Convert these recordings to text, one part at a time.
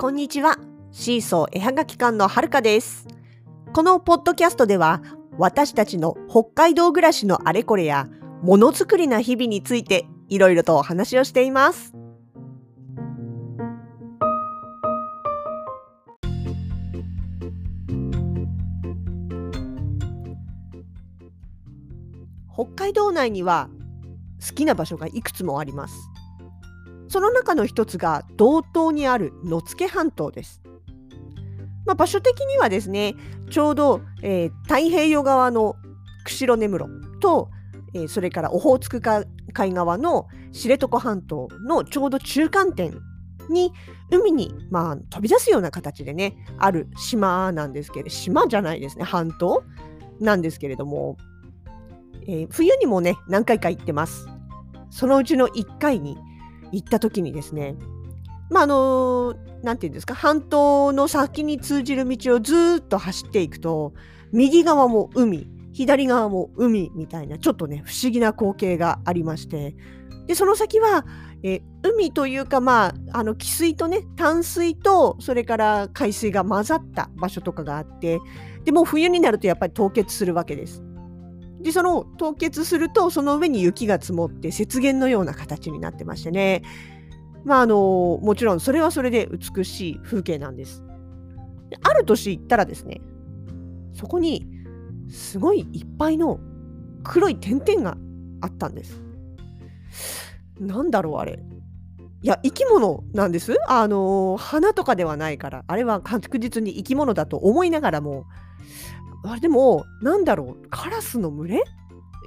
こんにちは。シーソー絵はがき館のはるかです。このポッドキャストでは、私たちの北海道暮らしのあれこれや、ものづくりな日々について、いろいろとお話をしています。北海道内には好きな場所がいくつもあります。その中の一つが道東にある野付半島です。まあ、場所的にはですね、ちょうど、えー太平洋側の釧路根室と、えーそれからオホーツク海側の知床半島のちょうど中間点に海に、まあ、飛び出すような形でねある島なんですけれど島じゃないですね半島なんですけれども、えー冬にもね何回か行ってますそのうちの1回に行った時にですねまああのなんていうんですか半島の先に通じる道をずっと走っていくと右側も海左側も海みたいなちょっとね不思議な光景がありましてでその先は、え海というかまああの汽水とね淡水とそれから海水が混ざった場所とかがあってでもう冬になるとやっぱり凍結するわけです。でその凍結するとその上に雪が積もって雪原のような形になってましてねまああのもちろんそれはそれで美しい風景なんです。である年行ったらですねそこにすごいいっぱいの黒い点々があったんです。なんだろうあれ。いや生き物なんです。あの花とかではないからあれは確実に生き物だと思いながらもあれでもなんだろうカラスの群れ？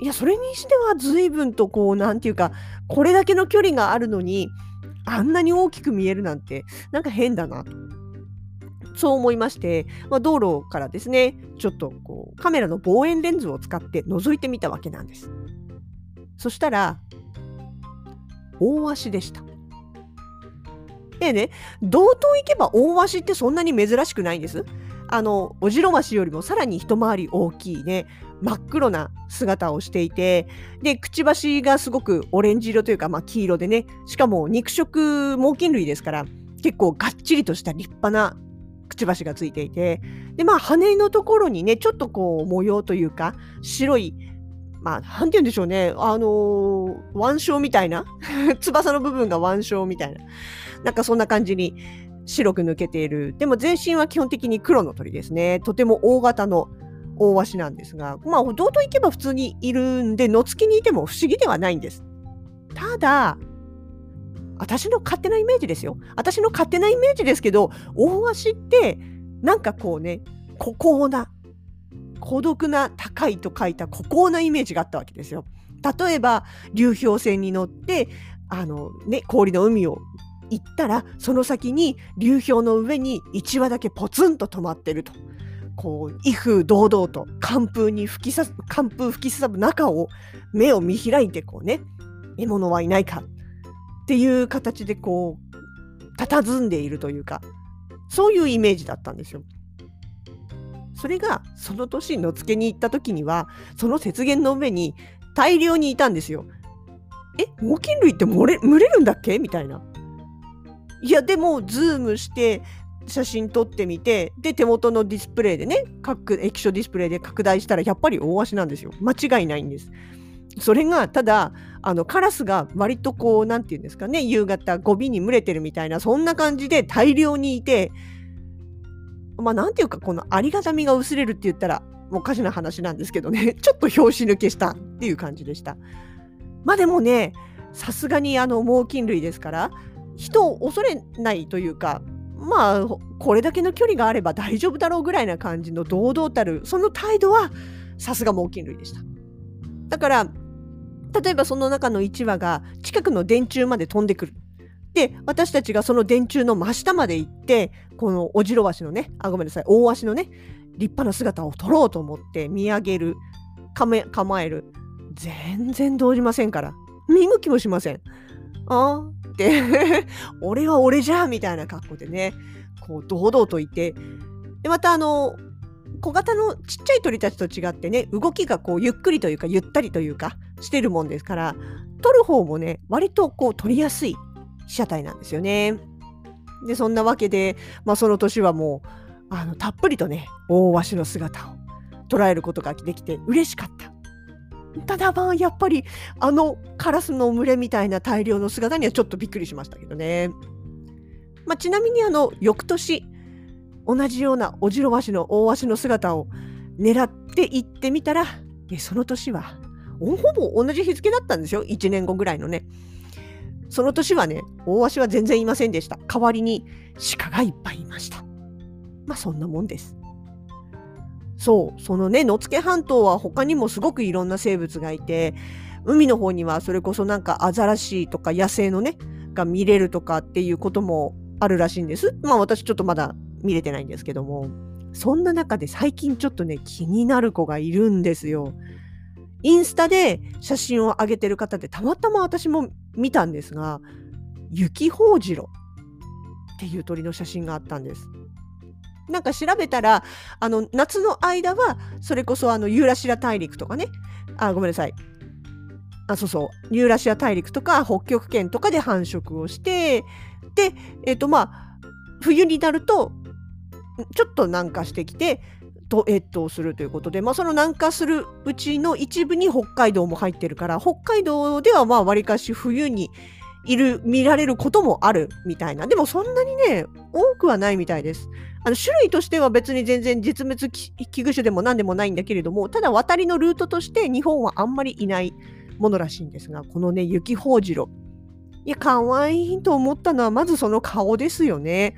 いやそれにしては随分とこうなんていうかこれだけの距離があるのにあんなに大きく見えるなんてなんか変だなと。そう思いまして、まあ、道路からですねちょっとこうカメラの望遠レンズを使って覗いてみたわけなんです。そしたら大鷲でした。でね道東行けば大鷲ってそんなに珍しくないんです。あのオジロワシよりもさらに一回り大きいね真っ黒な姿をしていてでくちばしがすごくオレンジ色というか、まあ、黄色でねしかも肉食猛禽類ですから結構がっちりとした立派なくちばしがついていてでまあ羽のところにねちょっとこう模様というか白いまあなんて言うんでしょうねあのー腕章みたいな 翼の部分が腕章みたいななんかそんな感じに白く抜けている。でも全身は基本的に黒の鳥ですね。とても大型の大鷲なんですがまあ道東行けば普通にいるんで野付きにいても不思議ではないんです。ただ私の勝手なイメージですよ。私の勝手なイメージですけど大鷲ってなんかこうね孤高な孤独な高いと書いた孤高なイメージがあったわけですよ。例えば流氷船に乗ってあのね氷の海を行ったらその先に流氷の上に1羽だけポツンと止まってるとこう威風堂々と寒風に吹きさ寒風吹きすさぶ中を目を見開いてこうね獲物はいないかっていう形でこう佇んでいるというかそういうイメージだったんですよ。それがその年野付に行った時にはその雪原の上に大量にいたんですよ。え猛禽類って群れ群れるんだっけ？みたいな。いやでもズームして写真撮ってみてで手元のディスプレイでね各液晶ディスプレイで拡大したらやっぱりオオワシなんですよ。間違いないんです。それがただあのカラスが割とこうなんていうんですかね夕方ゴミに群れてるみたいなそんな感じで大量にいてまあなんていうかこのありがたみが薄れるって言ったらおかしな話なんですけどね ちょっと拍子抜けしたっていう感じでした。まあでもねさすがにあの猛禽類ですから人を恐れないというかまあこれだけの距離があれば大丈夫だろうぐらいな感じの堂々たるその態度はさすが猛禽類でした。だから例えばその中の1羽が近くの電柱まで飛んでくる。で私たちがその電柱の真下まで行ってこのオジロワシのねあごめんなさい大ワシのね立派な姿を撮ろうと思って見上げる構える。全然動じませんから。見向きもしません。あーって 俺は俺じゃみたいな格好でねこう堂々といてでまたあの小型のちっちゃい鳥たちと違ってね動きがこうゆっくりというかゆったりというかしてるもんですから撮る方もね割とこう撮りやすい被写体なんですよね。でそんなわけで、まあ、その年はもうあのたっぷりとね大鷲の姿を捉えることができて嬉しかった。ただまあやっぱりあのカラスの群れみたいな大量の姿にはちょっとびっくりしましたけどね。まあ、ちなみにあの翌年同じようなオジロワシの大鷲の姿を狙っていってみたらその年はほぼ同じ日付だったんですよ1年後ぐらいのね。その年はね大鷲は全然いませんでした。代わりに鹿がいっぱいいました。まあそんなもんです。そう、そのね、野付半島は他にもすごくいろんな生物がいて、海の方にはそれこそなんかアザラシとか野生のね、が見れるとかっていうこともあるらしいんです。まあ私ちょっとまだ見れてないんですけども、そんな中で最近ちょっとね、気になる子がいるんですよ。インスタで写真を上げてる方でたまたま私も見たんですが、雪ホウジロっていう鳥の写真があったんです。なんか調べたらあの夏の間はそれこそあのユーラシア大陸とかね。あごめんなさい。あそうそう。ユーラシア大陸とか北極圏とかで繁殖をしてでえっ、ー、とまあ冬になるとちょっと南下してきてと越冬するということで、まあ、その南下するうちの一部に北海道も入ってるから北海道ではまあわりかし冬にいる見られることもあるみたいなでもそんなにね多くはないみたいです。あの種類としては別に全然絶滅危惧種でも何でもないんだけれどもただ渡りのルートとして日本はあんまりいないものらしいんですがこのね雪ほうじろいや可愛いと思ったのはまずその顔ですよね。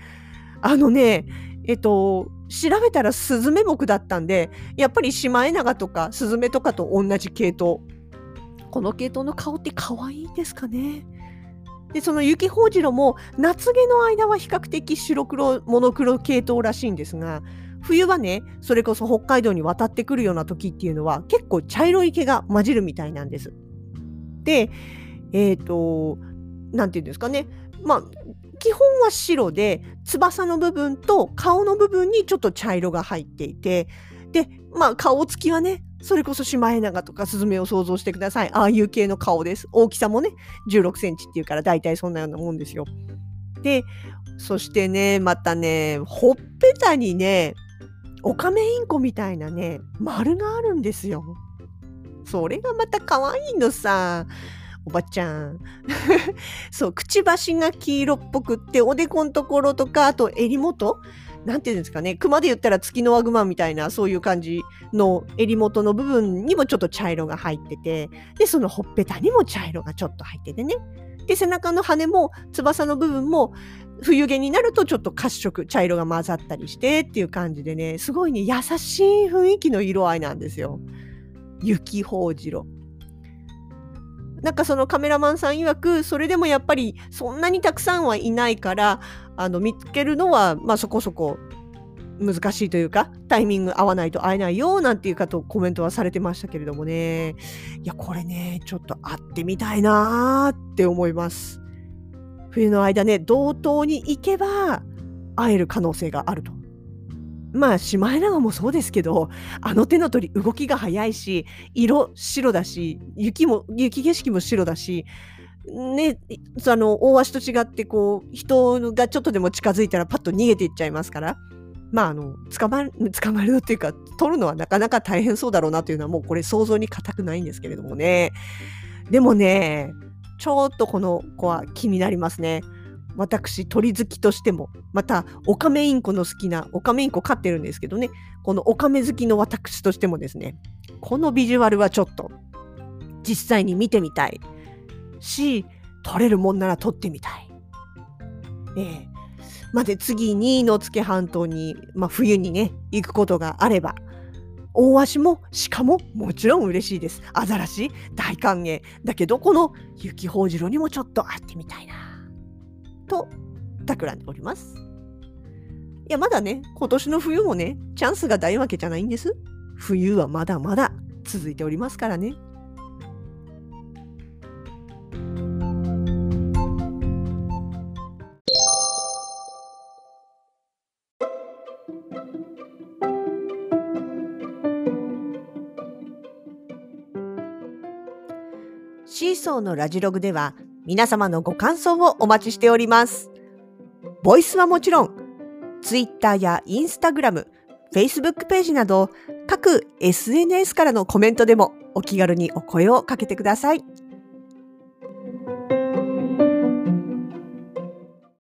あのねえっと調べたらスズメ目だったんでやっぱりシマエナガとかスズメとかと同じ系統この系統の顔って可愛いんですかねでその雪ほうじろも夏毛の間は比較的白黒モノクロ系統らしいんですが冬はねそれこそ北海道に渡ってくるような時っていうのは結構茶色い毛が混じるみたいなんです。でえっ、ー、と何て言うんですかねまあ基本は白で翼の部分と顔の部分にちょっと茶色が入っていてでまあ顔つきはねそれこそシマエナガとかスズメを想像してください。ああいう系の顔です。大きさもね、16センチっていうから大体そんなようなもんですよ。で、そしてね、またね、ほっぺたにね、オカメインコみたいなね、丸があるんですよ。それがまた可愛いのさ。おばちゃん。そう、くちばしが黄色っぽくって、おでこのところとか、あと襟元なんていうんですかね、熊で言ったら月のワグマみたいな、そういう感じの襟元の部分にもちょっと茶色が入ってて、で、そのほっぺたにも茶色がちょっと入っててね。で、背中の羽も翼の部分も冬毛になるとちょっと褐色、茶色が混ざったりしてっていう感じでね、すごいね、優しい雰囲気の色合いなんですよ。雪ほうじろ。なんかそのカメラマンさん曰くそれでもやっぱりそんなにたくさんはいないからあの見つけるのは、まあ、そこそこ難しいというかタイミング合わないと会えないよなんていうかとコメントはされてましたけれどもね。いやこれねちょっと会ってみたいなーって思います。冬の間ね同等に行けば会える可能性があると。まあシマエナガもそうですけどあの手の鳥動きが速いし色白だし雪も雪景色も白だしね、あの大足と違ってこう人がちょっとでも近づいたらパッと逃げていっちゃいますからまああの捕まる捕まるっていうか取るのはなかなか大変そうだろうなというのはもうこれ想像に難くないんですけれどもねでもねちょっとこの子は気になりますね。私鳥好きとしてもまたオカメインコの好きなオカメインコ飼ってるんですけどねこのオカメ好きの私としてもですねこのビジュアルはちょっと実際に見てみたいし取れるもんなら取ってみたい。ええまで次に野付半島に、まあ、冬にね行くことがあれば大足も鹿ももちろん嬉しいです。アザラシ大歓迎。だけどこの雪ほうじろにもちょっと会ってみたいな。と企んでおります。いやまだね今年の冬もねチャンスがないわけじゃないんです。冬はまだまだ続いておりますからね。シーソーのラジログでは皆様のご感想をお待ちしております。ボイスはもちろん、Twitter や Instagram、Facebook ページなど各 SNS からのコメントでもお気軽にお声をかけてください。